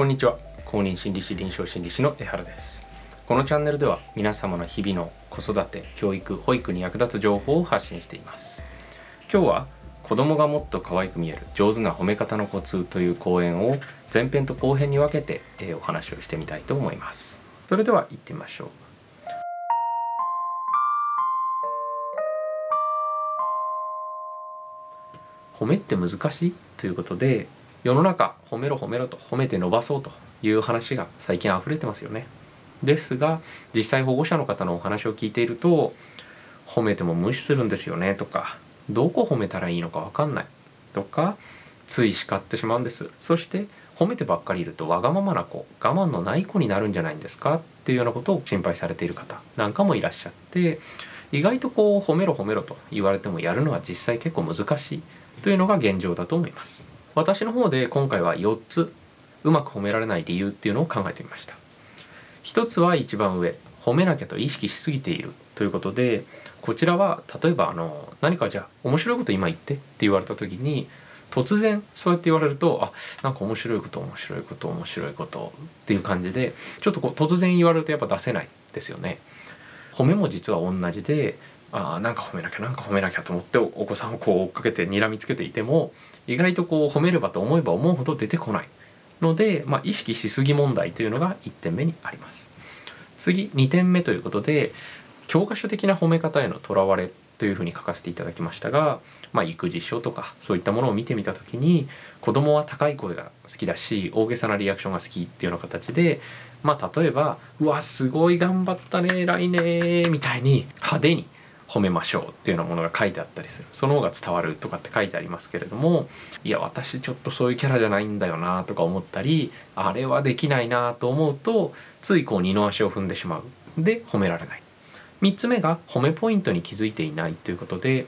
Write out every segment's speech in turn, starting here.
こんにちは。公認心理師臨床心理師の江原です。このチャンネルでは皆様の日々の子育て教育保育に役立つ情報を発信しています。今日は子供がもっと可愛く見える上手な褒め方のコツという講演を前編と後編に分けて、え、お話をしてみたいと思います。それでは行ってみましょう。褒めって難しい？ということで世の中褒めろ褒めろと褒めて伸ばそうという話が最近溢れてますよね。ですが実際保護者の方のお話を聞いていると褒めても無視するんですよねとかどこ褒めたらいいのか分かんないとかつい叱ってしまうんですそして褒めてばっかりいるとわがままな子我慢のない子になるんじゃないんですかっていうようなことを心配されている方なんかもいらっしゃって意外とこう褒めろ褒めろと言われてもやるのは実際結構難しいというのが現状だと思います私の方で今回は4つうまく褒められない理由っていうのを考えてみました一つは一番上褒めなきゃと意識しすぎているということでこちらは例えばあの何かじゃあ面白いこと今言ってって言われた時に突然そうやって言われるとあなんか面白いこと面白いこと面白いことっていう感じでちょっとこう突然言われるとやっぱ出せないですよね。褒めも実は同じであなんか褒めなきゃなんか褒めなきゃと思ってお子さんをこう追っかけて睨みつけていても意外とこう褒めればと思えば思うほど出てこないので、まあ、意識しすぎ問題というのが1点目にあります。次2点目ということで教科書的な褒め方へのとらわれというふうに書かせていただきましたが、まあ、育児書とかそういったものを見てみた時に子供は高い声が好きだし大げさなリアクションが好きっていうような形で、まあ、例えば「うわすごい頑張ったね偉いね」みたいに派手に褒めましょうっていうようなものが書いてあったりする。その方が伝わるとかって書いてありますけれどもいや私ちょっとそういうキャラじゃないんだよなとか思ったりあれはできないなと思うとついこう二の足を踏んでしまう。で褒められない。3つ目が褒めポイントに気づいていないということで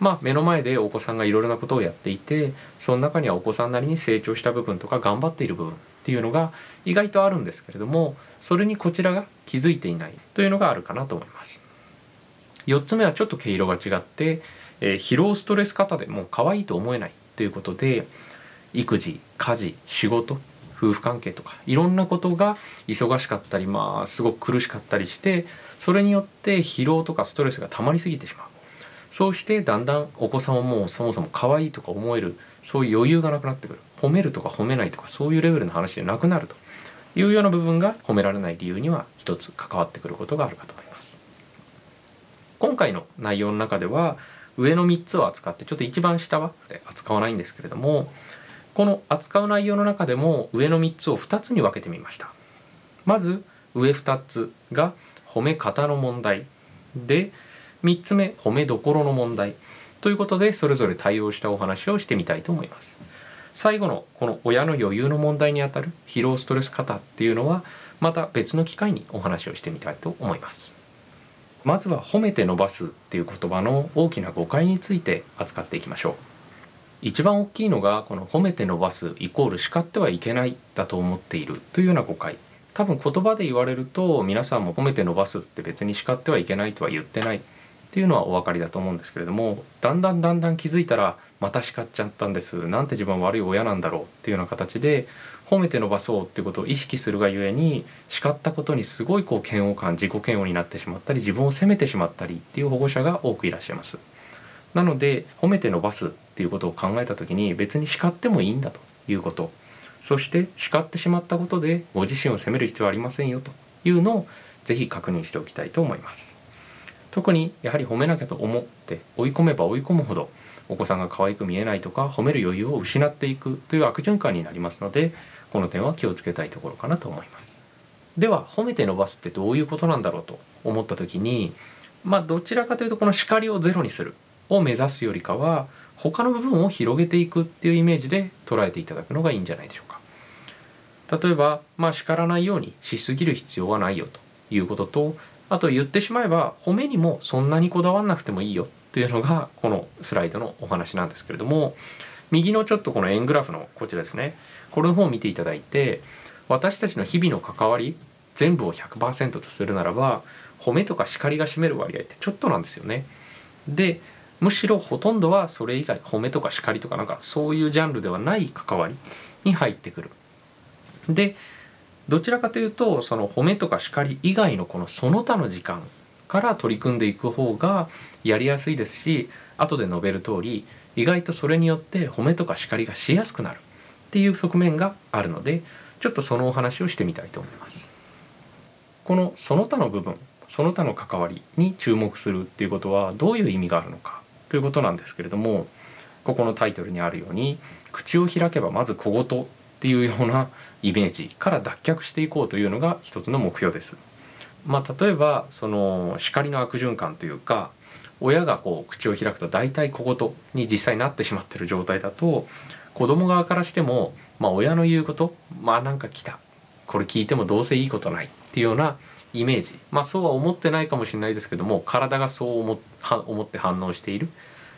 まあ目の前でお子さんがいろいろなことをやっていてその中にはお子さんなりに成長した部分とか頑張っている部分っていうのが意外とあるんですけれどもそれにこちらが気づいていないというのがあるかなと思います。4つ目はちょっと毛色が違って、えー、疲労ストレス型でもう可愛いと思えないということで育児家事仕事夫婦関係とかいろんなことが忙しかったりまあすごく苦しかったりしてそれによって疲労とかストレスが溜まりすぎてしまう。そうしてだんだんお子さんはもうそもそも可愛いとか思えるそういう余裕がなくなってくる。褒めるとか褒めないとかそういうレベルの話じゃなくなるというような部分が褒められない理由には一つ関わってくることがあるかと。思います今回の内容の中では上の3つを扱ってちょっと一番下は扱わないんですけれどもこの扱う内容の中でも上の3つを2つに分けてみました。まず上2つが褒め方の問題。で3つ目褒めどころの問題。ということでそれぞれ対応したお話をしてみたいと思います。最後のこの親の余裕の問題にあたる疲労ストレス型っていうのはまた別の機会にお話をしてみたいと思います。まずは褒めて伸ばすっていう言葉の大きな誤解について扱っていきましょう。一番大きいのがこの褒めて伸ばすイコール叱ってはいけないだと思っているというような誤解。多分言葉で言われると皆さんも褒めて伸ばすって別に叱ってはいけないとは言ってないっていうのはお分かりだと思うんですけれどもだんだんだんだん気づいたらまた叱っちゃったんです。なんて自分は悪い親なんだろうっていうような形で褒めて伸ばそうってことを意識するがゆえに叱ったことにすごいこう嫌悪感自己嫌悪になってしまったり自分を責めてしまったりっていう保護者が多くいらっしゃいます。なので褒めて伸ばすっていうことを考えた時に別に叱ってもいいんだということそして叱ってしまったことでご自身を責める必要はありませんよというのをぜひ確認しておきたいと思います。特にやはり褒めなきゃと思って追い込めば追い込むほどお子さんが可愛く見えないとか褒める余裕を失っていくという悪循環になりますのでこの点は気をつけたいところかなと思います。では褒めて伸ばすってどういうことなんだろうと思った時にまあどちらかというとこの叱りをゼロにするを目指すよりかは他の部分を広げていくっていうイメージで捉えていただくのがいいんじゃないでしょうか。例えばまあ叱らないようにしすぎる必要はないよということとあと言ってしまえば褒めにもそんなにこだわんなくてもいいよっていうのがこのスライドのお話なんですけれども右のちょっとこの円グラフのこちらですねこれの方を見ていただいて私たちの日々の関わり全部を100%とするならば褒めとか叱りが占める割合ってちょっとなんですよね。でむしろほとんどはそれ以外褒めとか叱りとかなんかそういうジャンルではない関わりに入ってくるでどちらかというとその褒めとか叱り以外のこのその他の時間から取り組んでいく方がやりやすいですし後で述べる通り意外とそれによって褒めとか叱りがしやすくなるっていう側面があるのでちょっとそのお話をしてみたいと思います。このその他の部分その他の関わりに注目するっていうことはどういう意味があるのかということなんですけれどもここのタイトルにあるように口を開けばまず小言っていうようなイメージから脱却していこうというのが一つの目標です。まあ、例えばその叱りの悪循環というか親がこう口を開くと大体小言に実際なってしまってる状態だと子供側からしても、まあ、親の言うことまあなんか来たこれ聞いてもどうせいいことないっていうようなイメージまあそうは思ってないかもしれないですけども体がそう思思って反応しているっ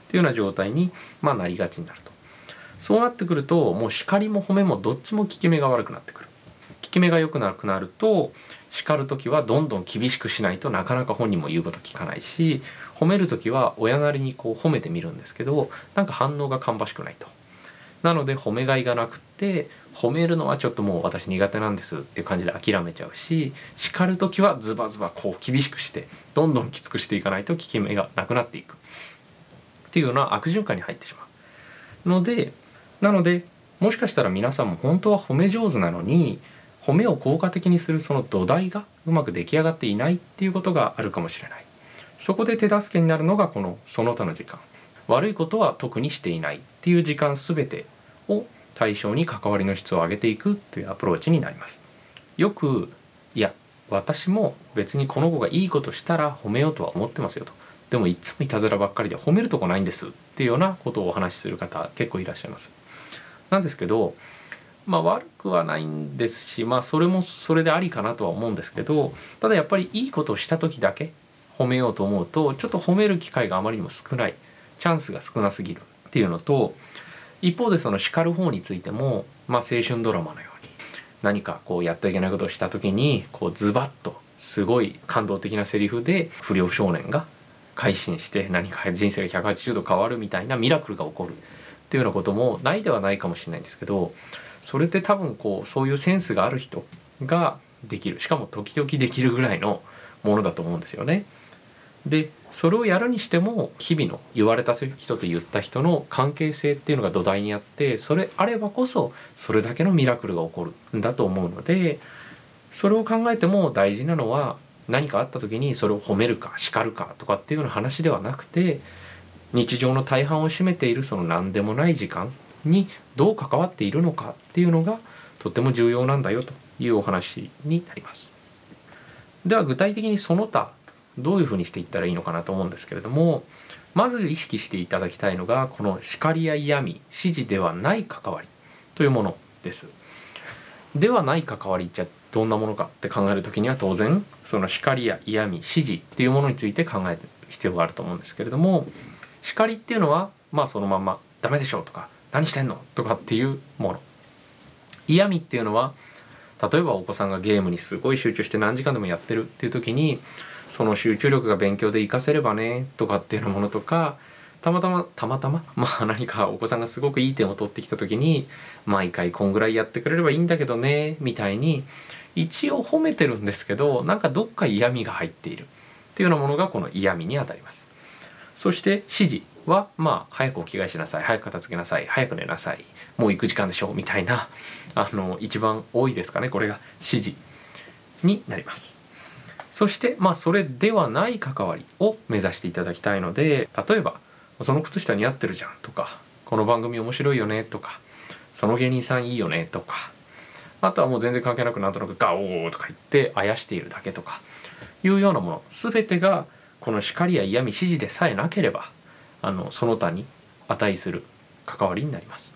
ていうような状態に、まあ、なりがちになると。そうなってくるともう叱りも褒めもどっちも効き目が悪くなってくる。効き目が良くなくなると叱る時はどんどん厳しくしないとなかなか本人も言うこと聞かないし褒める時は親なりにこう褒めてみるんですけどなんか反応が芳しくないと。なので褒めがいがなくって褒めるのはちょっともう私苦手なんですっていう感じで諦めちゃうし叱る時はズバズバこう厳しくしてどんどんきつくしていかないと効き目がなくなっていく。っていうような悪循環に入ってしまう。のでなのでもしかしたら皆さんも本当は褒め上手なのに褒めを効果的にするその土台がうまく出来上がっていないっていうことがあるかもしれない。そこで手助けになるのがこのその他の時間。悪いことは特にしていないっていう時間全てを対象に関わりの質を上げていくというアプローチになります。よくいや私も別にこの子がいいことしたら褒めようとは思ってますよと。でもいつもいたずらばっかりで褒めるとこないんですっていうようなことをお話しする方結構いらっしゃいます。なんですけどまあ悪くはないんですしまあそれもそれでありかなとは思うんですけどただやっぱりいいことをした時だけ褒めようと思うとちょっと褒める機会があまりにも少ないチャンスが少なすぎるっていうのと一方でその叱る方についても、まあ、青春ドラマのように何かこうやってはいけないことをした時にこうズバッとすごい感動的なセリフで不良少年が改心して何か人生が180度変わるみたいなミラクルが起こるっていうようなこともないではないかもしれないんですけどそれって多分こうそういうセンスがある人ができるしかも時々できるぐらいのものだと思うんですよね。でそれをやるにしても日々の言われた人と言った人の関係性っていうのが土台にあってそれあればこそそれだけのミラクルが起こるんだと思うのでそれを考えても大事なのは何かあった時にそれを褒めるか叱るかとかっていうような話ではなくて日常の大半を占めているその何でもない時間にどう関わっているのかっていうのがとても重要なんだよというお話になります。では具体的にその他どういうふうにしていったらいいのかなと思うんですけれどもまず意識していただきたいのがこの叱りや嫌味指示ではない関わりというものです。ではない関わりじゃどんなものかって考える時には当然その叱りや嫌味指示っていうものについて考える必要があると思うんですけれども叱りっていうのはまあそのまま「ダメでしょ」とか「何してんの?」とかっていうもの嫌味っていうのは例えばお子さんがゲームにすごい集中して何時間でもやってるっていう時にその集中力が勉強で活かせればねとかっていうものとかたまたまたまたま まあ何かお子さんがすごくいい点を取ってきた時に毎回こんぐらいやってくれればいいんだけどねみたいに一応褒めてるんですけどなんかどっか嫌味が入っているっていうようなものがこの嫌味にあたります。そして指示はまあ早くお着替えしなさい早く片付けなさい早く寝なさいもう行く時間でしょうみたいなあの一番多いですかねこれが指示になります。そしてまあそれではない関わりを目指していただきたいので例えば「その靴下似合ってるじゃん」とか「この番組面白いよね」とか「その芸人さんいいよね」とかあとはもう全然関係なくなんとなく「ガオー」とか言ってあやしているだけとかいうようなもの全てがこの叱りや嫌味指示でさえなければあのその他に値する関わりになります。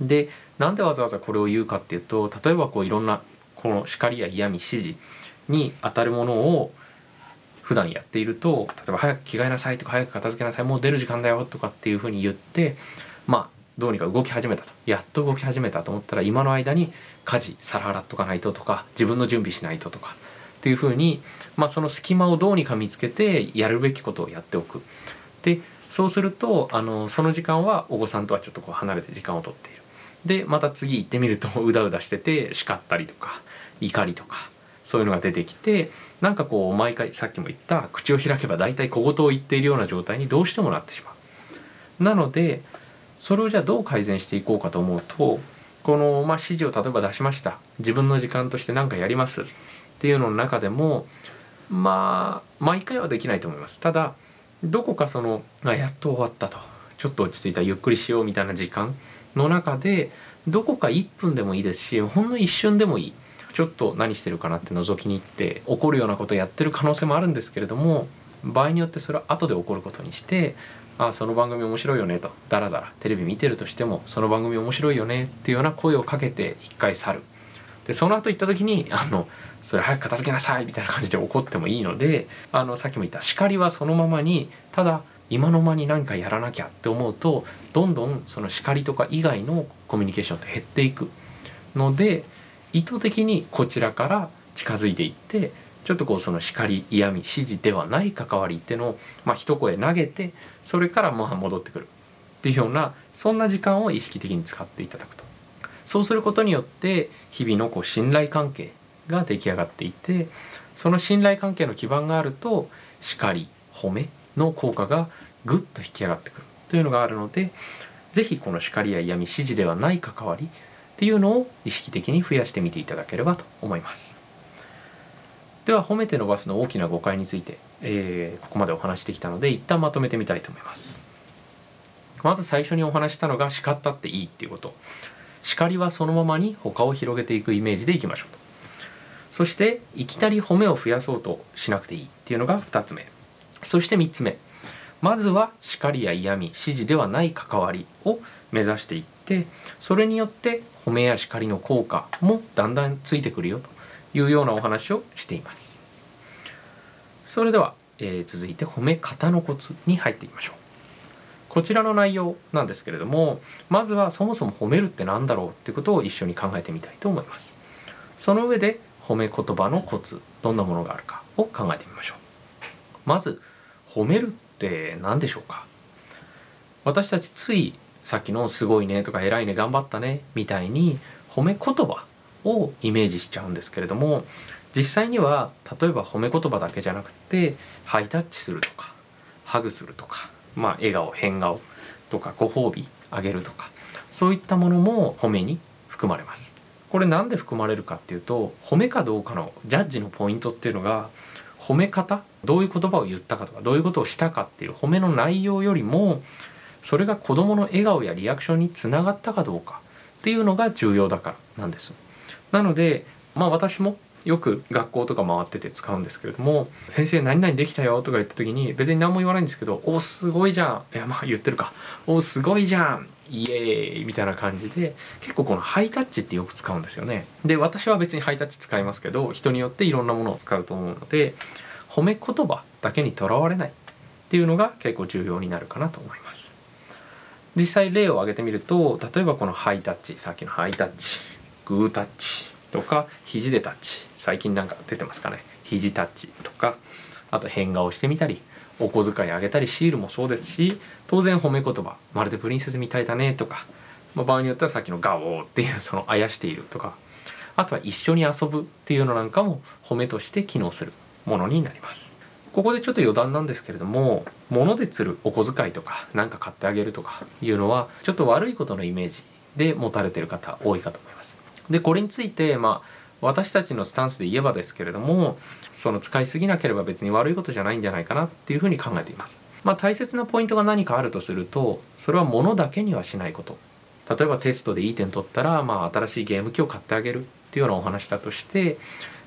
でなんでわざわざこれを言うかっていうと例えばこういろんなこの叱りや嫌味指示に当たるものを普段やっていると例えば早く着替えなさいとか早く片付けなさいもう出る時間だよとかっていうふうに言ってまあどうにか動き始めたとやっと動き始めたと思ったら今の間に家事皿洗っとかないととか自分の準備しないととかっていうふうに、まあ、その隙間をどうにか見つけてやるべきことをやっておく。でそうするとあのその時間はお子さんとはちょっとこう離れて時間をとっている。でまた次行ってみるとうだうだしてて叱ったりとか怒りとかそういうのが出てきてなんかこう毎回さっきも言った口を開けば大体小言を言っているような状態にどうしてもなってしまう。なのでそれをじゃあどう改善していこうかと思うとこの、まあ、指示を例えば出しました。自分の時間として何かやります。っていうのの中でもまあ毎回はできないと思います。ただどこかそのあやっと終わったと。ちょっと落ち着いた。ゆっくりしようみたいな時間の中でどこか1分でもいいですしほんの一瞬でもいい。ちょっと何してるかなって覗きに行って怒るようなことやってる可能性もあるんですけれども場合によってそれは後で起こることにしてあその番組面白いよねとダラダラテレビ見てるとしてもその番組面白いよねっていうような声をかけて一回去る。でその後行った時にあのそれ早く片付けなさいみたいな感じで怒ってもいいのであのさっきも言った叱りはそのままにただ今の間に何かやらなきゃって思うとどんどんその叱りとか以外のコミュニケーションって減っていくので意図的にこちらから近づいていってちょっとこうその叱り嫌味指示ではない関わりっていうのを、まあ、一声投げてそれからまあ戻ってくるっていうようなそんな時間を意識的に使っていただくと。そうすることによって日々のこう信頼関係が出来上がっていてその信頼関係の基盤があると叱り褒めの効果がぐっと引き上がってくるというのがあるので是非この叱りや嫌味指示ではない関わりっていうのを意識的に増やしてみていただければと思います。では褒めて伸ばすの大きな誤解について、えー、ここまでお話してきたので一旦まとめてみたいと思います。まず最初にお話したのが叱ったっていいっていうこと。叱りはそのままに他を広げていくイメージでいきましょうそしていきなり褒めを増やそうとしなくていいっていうのが2つ目。そして3つ目。まずは叱りや嫌味指示ではない関わりを目指していってそれによって褒めや叱りの効果もだんだんついてくるよという。ようなお話をしています。それでは、えー、続いて褒め方のコツに入っていきましょう。こちらの内容なんですけれどもまずはそもそも褒めるって何だろうってことを一緒に考えてみたいと思います。その上で褒め言葉のコツどんなものがあるかを考えてみましょう。まず褒めるって何でしょうか？私たちついさっきの「すごいね」とか「偉いね頑張ったね」みたいに褒め言葉をイメージしちゃうんですけれども実際には例えば褒め言葉だけじゃなくてハイタッチするとかハグするとか、まあ、笑顔変顔とかご褒美あげるとかそういったものも褒めに含まれます。これなんで含まれるかっていうと褒めかどうかのジャッジのポイントっていうのが褒め方どういう言葉を言ったかとかどういうことをしたかっていう褒めの内容よりもそれが子どもの笑顔やリアクションにつながったかどうかっていうのが重要だからなんです。なのでまあ私もよく学校とか回ってて使うんですけれども「先生何々できたよ」とか言った時に別に何も言わないんですけど「おすごいじゃん」いやまあ言ってるか「おすごいじゃん」イエーイみたいな感じで結構このハイタッチってよく使うんですよね。で私は別にハイタッチ使いますけど人によっていろんなものを使うと思うので褒め言葉だけにとらわれないっていうのが結構重要になるかなと思います。実際例を挙げてみると例えばこのハイタッチさっきのハイタッチグータッチとか肘でタッチ最近なんか出てますかね肘タッチとかあと変顔してみたりお小遣いあげたりシールもそうですし当然褒め言葉まるでプリンセスみたいだねとか、まあ、場合によってはさっきのガオーっていうそのあやしているとかあとは一緒に遊ぶっていうのなんかも褒めとして機能するものになります。ここでちょっと余談なんですけれども物で釣るお小遣いとか何か買ってあげるとかいうのはちょっと悪いことのイメージで持たれてる方多いかと思いますでこれについてまあ私たちのスタンスで言えばですけれどもその使いすぎなければ別に悪いことじゃないんじゃないかなっていうふうに考えています。まあ、大切なポイントが何かあるとするとそれは物だけにはしないこと例えばテストでいい点取ったら、まあ、新しいゲーム機を買ってあげるっていうようなお話だとして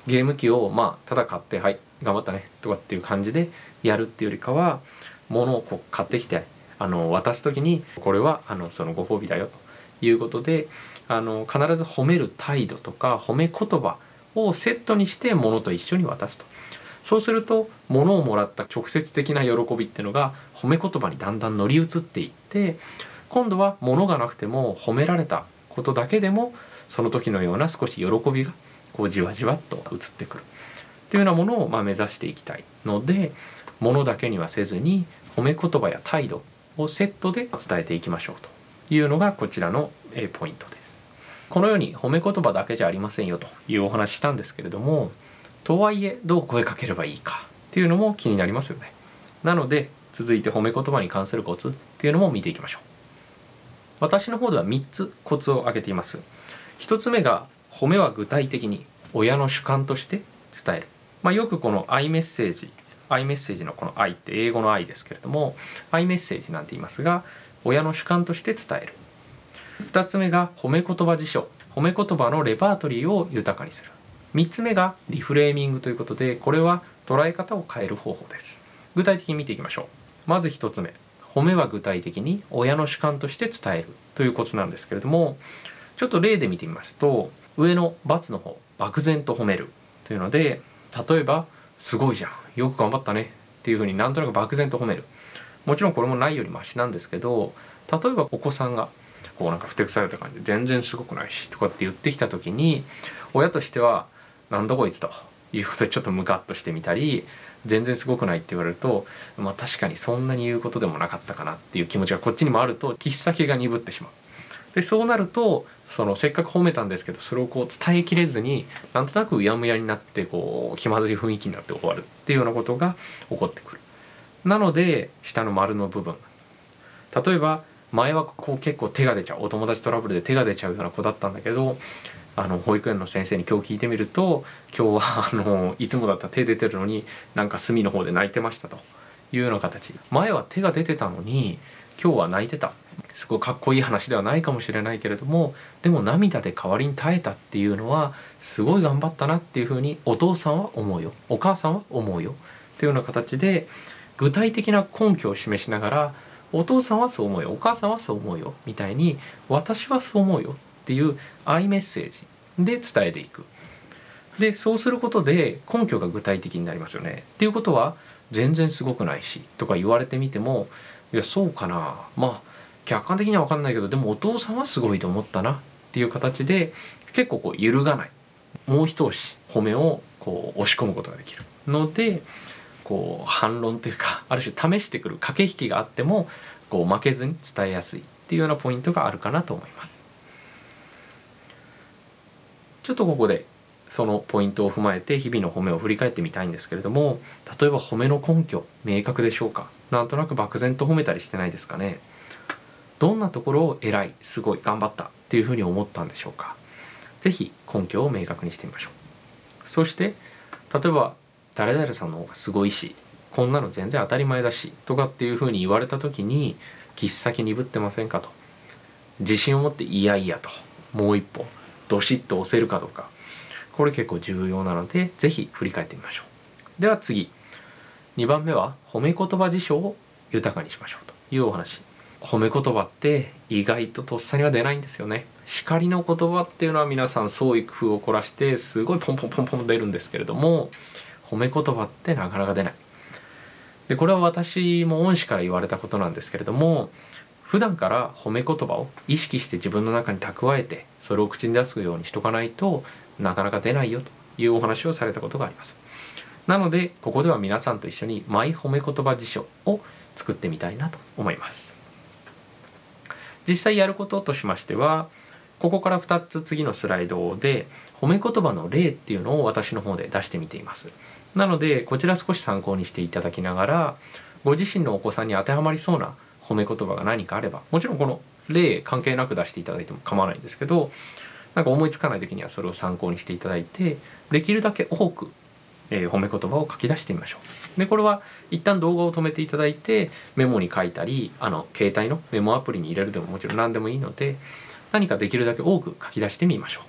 ゲーム機をまあただ買ってはい頑張ったねとかっていう感じでやるっていうよりかは物をこう買ってきてあの渡す時にこれはあのそのご褒美だよということであの必ず褒める態度とか褒め言葉をセットにして物と一緒に渡すと。そうすると物をもらった直接的な喜びっていうのが褒め言葉にだんだん乗り移っていって今度は物がなくても褒められたことだけでもその時のような少し喜びがこうじわじわっと移ってくる。っていうようなものをま目指していきたいので物だけにはせずに褒め言葉や態度をセットで伝えていきましょうというのがこちらのポイントです。このように褒め言葉だけじゃありませんよというお話したんですけれどもとはいえどう声かければいいかっていうのも気になりますよね。なので続いて褒め言葉に関するコツっていうのも見ていきましょう。私の方では3つコツを挙げています。1つ目が褒めは具体的に親の主観として伝える、まあ、よくこの i メッセージ i メッセージのこの i って英語の i ですけれども i メッセージなんて言いますが親の主観として伝える。2つ目が褒め言葉辞書。褒め言葉のレパートリーを豊かにする。3つ目がリフレーミングということでこれは捉え方を変える方法です。具体的に見ていきましょう。まず1つ目。褒めは具体的に親の主観として伝える。というコツなんですけれどもちょっと例で見てみますと上の×の方漠然と褒めるというので例えば「すごいじゃん。よく頑張ったね」っていうふうになんとなく漠然と褒める。もちろんこれもないよりマシなんですけど例えばお子さんがこうなんかふてくされた感じで全然すごくないしとかって言ってきた時に親としては「なんだこいつ」ということでちょっとムカッとしてみたり全然すごくないって言われるとまあ確かにそんなに言うことでもなかったかなっていう気持ちがこっちにもあると切っ先が鈍ってしまう。でそうなるとそのせっかく褒めたんですけどそれをこう伝えきれずになんとなくうやむやになってこう気まずい雰囲気になって終わるっていうようなことが起こってくる。なので下の丸の部分。例えば前はこう結構手が出ちゃうお友達トラブルで手が出ちゃうような子だったんだけどあの保育園の先生に今日聞いてみると今日はあのいつもだったら手出てるのになんか隅の方で泣いてましたというような形。前は手が出てたのに今日は泣いてた。すごいかっこいい話ではないかもしれないけれどもでも涙で代わりに耐えたっていうのはすごい頑張ったなっていうふうにお父さんは思うよ。お母さんは思うよ。っていうような形で具体的な根拠を示しながらお父さんはそう思うよ。お母さんはそう思うよ。みたいに私はそう思うよ。っていう愛メッセージで伝えていく。でそうすることで根拠が具体的になりますよね。っていうことは全然すごくないしとか言われてみてもいやそうかな。まあ客観的には分かんないけどでもお父さんはすごいと思ったなっていう形で結構こう揺るがないもう一押し褒めをこう押し込むことができる。のでこう反論というかある種試してくる駆け引きがあってもこう負けずに伝えやすいっていうようなポイントがあるかなと思います。ちょっとここでそのポイントを踏まえて日々の褒めを振り返ってみたいんですけれども例えば褒めの根拠明確でしょうか？なんとなく漠然と褒めたりしてないですかね？どんなところを偉いすごい頑張ったっていうふうに思ったんでしょうか？是非根拠を明確にしてみましょう。そして例えば誰々さんの方がすごいしこんなの全然当たり前だしとかっていうふうに言われた時に切っ先鈍ってませんかと。自信を持っていやいやと。もう一歩どしっと押せるかどうか。これ結構重要なので是非振り返ってみましょう。では次。2番目は褒め言葉辞書を豊かにしましょうというお話。褒め言葉って意外ととっさには出ないんですよね。叱りの言葉っていうのは皆さん創意工夫を凝らしてすごいポンポンポンポン出るんですけれども褒め言葉ってなかなか出ない。でこれは私も恩師から言われたことなんですけれども普段から褒め言葉を意識して自分の中に蓄えてそれを口に出すようにしとかないとなかなか出ないよというお話をされたことがあります。なのでここでは皆さんと一緒にマイ褒め言葉辞書を作ってみたいなと思います。実際やることとしましてはここから2つ次のスライドで褒め言葉の例っていうのを私の方で出してみています。なのでこちら少し参考にしていただきながらご自身のお子さんに当てはまりそうな褒め言葉が何かあればもちろんこの例関係なく出していただいても構わないんですけどなんか思いつかない時にはそれを参考にしていただいてできるだけ多く、えー、褒め言葉を書き出してみましょう。でこれは一旦動画を止めていただいてメモに書いたりあの携帯のメモアプリに入れるでももちろん何でもいいので何かできるだけ多く書き出してみましょ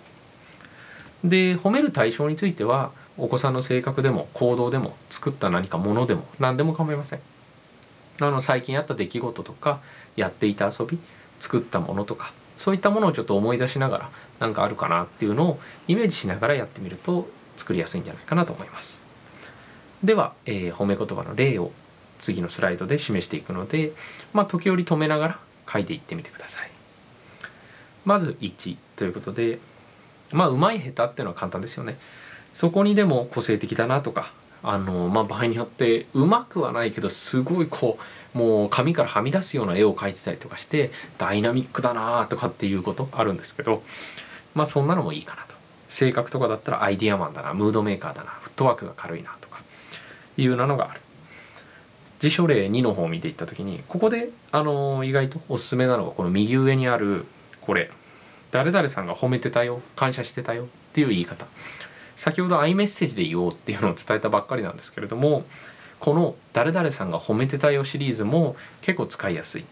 う。で褒める対象についてはお子さんの性格でも行動でも作った何かものでも何でも構いません。あの最近あった出来事とかやっていた遊び作ったものとかそういったものをちょっと思い出しながら何かあるかなっていうのをイメージしながらやってみると作りやすいんじゃないかなと思います。では、えー、褒め言葉の例を次のスライドで示していくので、まあ、時折止めながら書いていってみてください。まず1ということでまあうまい下手っていうのは簡単ですよね。そこにでも個性的だなとかあのまあ場合によってうまくはないけどすごいこうもう紙からはみ出すような絵を描いてたりとかしてダイナミックだなとかっていうことあるんですけどまあそんなのもいいかなと性格とかだったらアイディアマンだなムードメーカーだなフットワークが軽いなとかいうなのがある。辞書例2の方を見ていった時にここであの意外とおすすめなのがこの右上にあるこれ誰々さんが褒めてたよ感謝してたよっていう言い方。先ほど iMessage で言おうっていうのを伝えたばっかりなんですけれどもこの「誰々さんが褒めてたよ」シリーズも結構使いやすい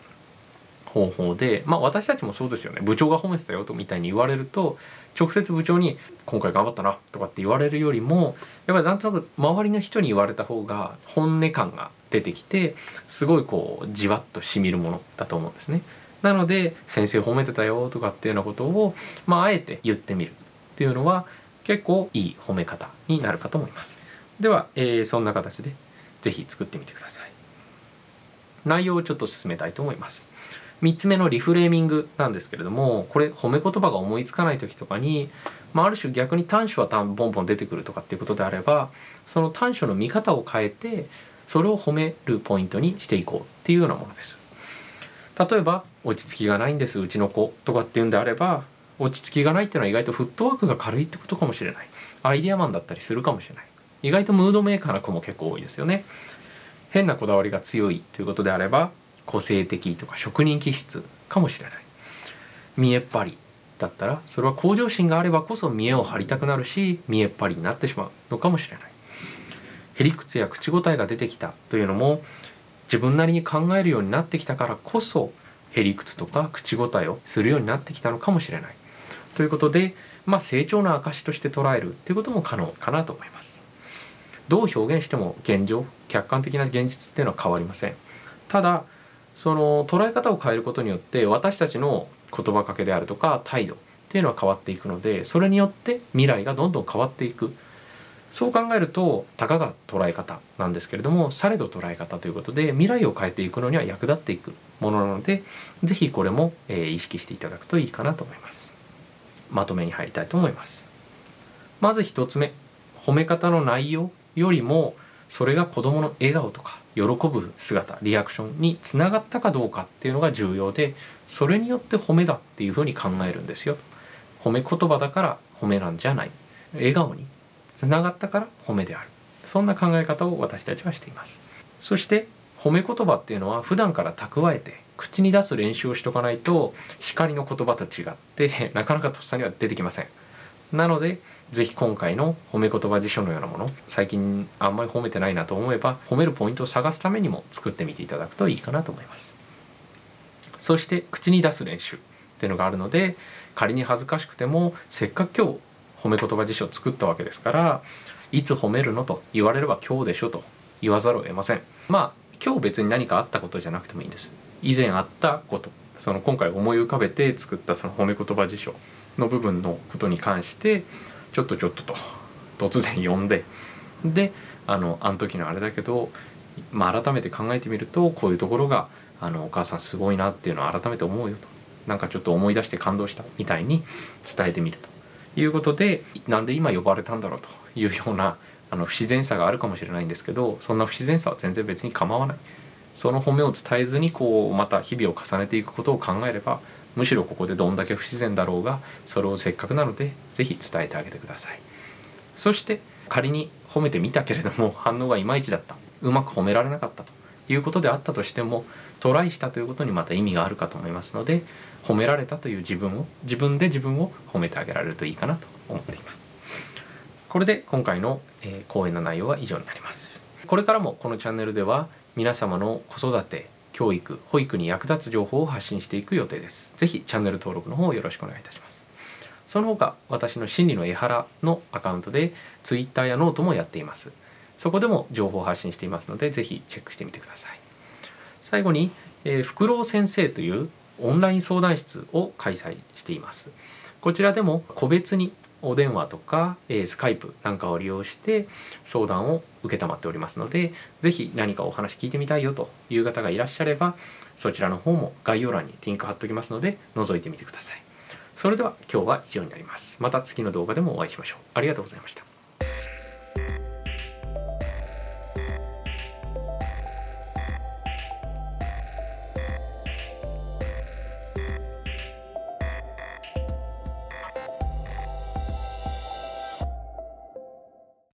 方法でまあ私たちもそうですよね。部長が褒めてたよとみたいに言われると直接部長に「今回頑張ったな」とかって言われるよりもやっぱりなんとなく周りの人に言われた方が本音感が出てきてすごいこうじわっとしみるものだと思うんですね。なので「先生褒めてたよ」とかっていうようなことをまああえて言ってみるっていうのは結構いい褒め方になるかと思います。では、えー、そんな形で是非作ってみてください。内容をちょっと進めたいと思います。3つ目のリフレーミングなんですけれどもこれ褒め言葉が思いつかない時とかに、まあ、ある種逆に短所はボンボン出てくるとかっていうことであればその短所の見方を変えてそれを褒めるポイントにしていこうっていうようなものです。例えば落ち着きがないんですうちの子とかっていうんであれば落ち着きがないっていうのは意外とフットワークが軽いってことかもしれない。アイデアマンだったりするかもしれない。意外とムードメーカーな子も結構多いですよね。変なこだわりが強いということであれば個性的とか職人気質かもしれない。見えっ張りだったらそれは向上心があればこそ見栄を張りたくなるし見えっ張りになってしまうのかもしれない。へりくつや口答えが出てきたというのも自分なりに考えるようになってきたからこそへりくつとか口答えをするようになってきたのかもしれない。ということで、まあ、成長の証として捉えるっていうことも可能かなと思います。どう表現しても現状客観的な現実っていうのは変わりません。ただその捉え方を変えることによって私たちの言葉かけであるとか態度っていうのは変わっていくのでそれによって未来がどんどん変わっていく。そう考えるとたかが捉え方なんですけれどもされど捉え方ということで未来を変えていくのには役立っていくものなので是非これも、え、意識していただくといいかなと思います。まとめに入りたいと思います。まず1つ目褒め方の内容よりもそれが子どもの笑顔とか喜ぶ姿リアクションにつながったかどうかっていうのが重要でそれによって褒めだっていうふうに考えるんですよ。褒め言葉だから褒めなんじゃない。笑顔につながったから褒めである。そんな考え方を私たちはしています。そして褒め言葉っていうのは普段から蓄えて口に出す練習をしとかないと光の言葉と違って なかなかとっさには出てきません。なので是非今回の褒め言葉辞書のようなもの最近あんまり褒めてないなと思えば褒めるポイントを探すためにも作ってみていただくといいかなと思います。そして口に出す練習っていうのがあるので仮に恥ずかしくてもせっかく今日褒め言葉辞書を作ったわけですからいつ褒めるのと言われれば今日でしょと言わざるを得ません。まあ今日別に何かあったことじゃなくてもいいんです。以前あったことその今回思い浮かべて作ったその褒め言葉辞書の部分のことに関してちょっとちょっとと突然呼んでであのあの時のあれだけど、まあ、改めて考えてみるとこういうところがあのお母さんすごいなっていうのを改めて思うよと。なんかちょっと思い出して感動したみたいに伝えてみると。いうことでなんで今呼ばれたんだろうと。いうようなあの不自然さがあるかもしれないんですけどそんな不自然さは全然別に構わない。その褒めを伝えずにこうまた日々を重ねていくことを考えればむしろここでどんだけ不自然だろうがそれをせっかくなので是非伝えてあげてください。そして仮に褒めてみたけれども 反応がいまいちだった。うまく褒められなかったということであったとしてもトライしたということにまた意味があるかと思いますので褒められたという自分を自分で自分を褒めてあげられるといいかなと思っています。これで今回の、え、講演の内容は以上になります。これからもこのチャンネルでは皆様の子育て教育保育に役立つ情報を発信していく予定です。是非チャンネル登録の方よろしくお願いいたします。その他私の心理の江原のアカウントで Twitter やノートもやっています。そこでも情報を発信していますので是非チェックしてみてください。最後に、えー、フクロウ先生というオンライン相談室を開催しています。こちらでも個別にお電話とか、えー、スカイプなんかを利用して相談を承っておりますので是非何かお話聞いてみたいよという方がいらっしゃればそちらの方も概要欄にリンク貼っておきますので覗いてみてください。それでは今日は以上になります。また次の動画でもお会いしましょう。ありがとうございました。